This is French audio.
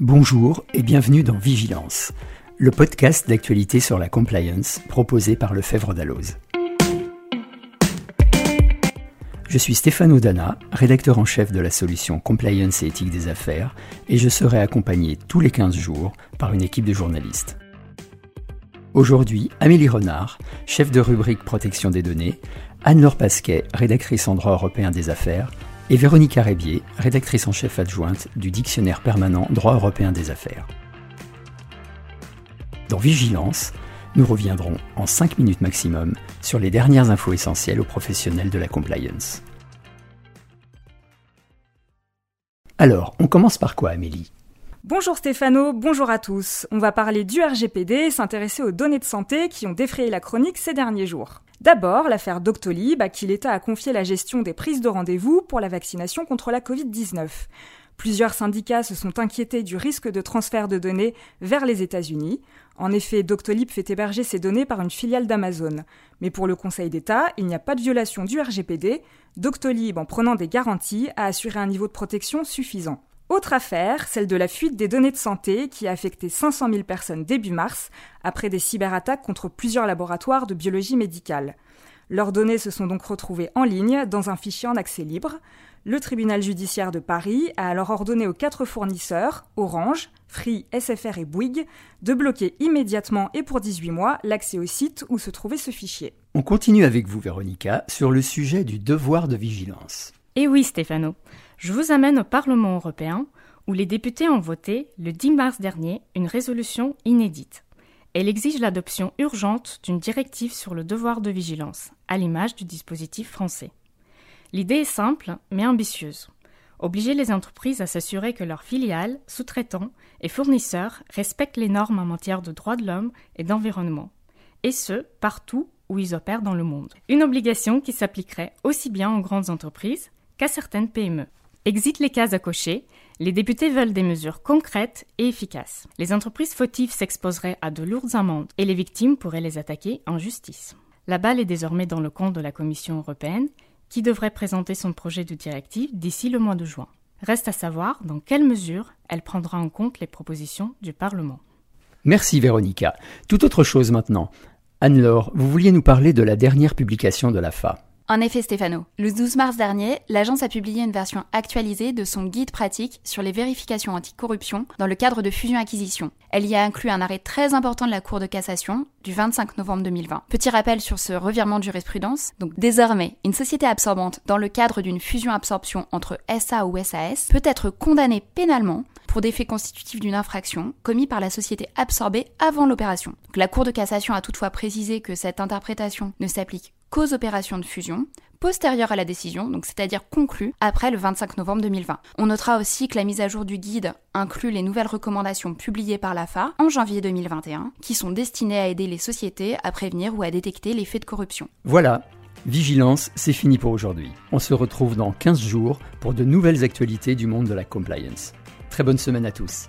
Bonjour et bienvenue dans Vigilance, le podcast d'actualité sur la compliance proposé par Lefebvre Dalloz. Je suis Stéphane Odana, rédacteur en chef de la solution Compliance et éthique des affaires, et je serai accompagné tous les 15 jours par une équipe de journalistes. Aujourd'hui, Amélie Renard, chef de rubrique protection des données, Anne-Laure Pasquet, rédactrice en droit européen des affaires, et Véronique Rébier, rédactrice en chef adjointe du dictionnaire permanent droit européen des affaires. Dans Vigilance, nous reviendrons en 5 minutes maximum sur les dernières infos essentielles aux professionnels de la compliance. Alors, on commence par quoi Amélie? Bonjour Stéphano, bonjour à tous. On va parler du RGPD et s'intéresser aux données de santé qui ont défrayé la chronique ces derniers jours. D'abord, l'affaire Doctolib, à qui l'État a confié la gestion des prises de rendez-vous pour la vaccination contre la Covid-19. Plusieurs syndicats se sont inquiétés du risque de transfert de données vers les États-Unis. En effet, Doctolib fait héberger ces données par une filiale d'Amazon. Mais pour le Conseil d'État, il n'y a pas de violation du RGPD. Doctolib, en prenant des garanties, a assuré un niveau de protection suffisant. Autre affaire, celle de la fuite des données de santé qui a affecté 500 000 personnes début mars après des cyberattaques contre plusieurs laboratoires de biologie médicale. Leurs données se sont donc retrouvées en ligne dans un fichier en accès libre. Le tribunal judiciaire de Paris a alors ordonné aux quatre fournisseurs, Orange, Free, SFR et Bouygues, de bloquer immédiatement et pour 18 mois l'accès au site où se trouvait ce fichier. On continue avec vous, Véronica, sur le sujet du devoir de vigilance. Eh oui, Stéphano. Je vous amène au Parlement européen où les députés ont voté, le 10 mars dernier, une résolution inédite. Elle exige l'adoption urgente d'une directive sur le devoir de vigilance, à l'image du dispositif français. L'idée est simple, mais ambitieuse. Obliger les entreprises à s'assurer que leurs filiales, sous-traitants et fournisseurs respectent les normes en matière de droits de l'homme et d'environnement, et ce, partout où ils opèrent dans le monde. Une obligation qui s'appliquerait aussi bien aux grandes entreprises qu'à certaines PME. Exit les cases à cocher, les députés veulent des mesures concrètes et efficaces. Les entreprises fautives s'exposeraient à de lourdes amendes et les victimes pourraient les attaquer en justice. La balle est désormais dans le camp de la Commission européenne, qui devrait présenter son projet de directive d'ici le mois de juin. Reste à savoir dans quelle mesure elle prendra en compte les propositions du Parlement. Merci Véronica. Tout autre chose maintenant. Anne-Laure, vous vouliez nous parler de la dernière publication de la FA. En effet, Stéphano, le 12 mars dernier, l'agence a publié une version actualisée de son guide pratique sur les vérifications anticorruption dans le cadre de fusion-acquisition. Elle y a inclus un arrêt très important de la Cour de cassation du 25 novembre 2020. Petit rappel sur ce revirement de jurisprudence. Donc, désormais, une société absorbante dans le cadre d'une fusion-absorption entre SA ou SAS peut être condamnée pénalement pour des faits constitutifs d'une infraction commis par la société absorbée avant l'opération. La Cour de cassation a toutefois précisé que cette interprétation ne s'applique qu'aux opérations de fusion postérieures à la décision, donc c'est-à-dire conclues après le 25 novembre 2020. On notera aussi que la mise à jour du guide inclut les nouvelles recommandations publiées par l'AFA en janvier 2021, qui sont destinées à aider les sociétés à prévenir ou à détecter les faits de corruption. Voilà, Vigilance, c'est fini pour aujourd'hui. On se retrouve dans 15 jours pour de nouvelles actualités du monde de la compliance. Très bonne semaine à tous.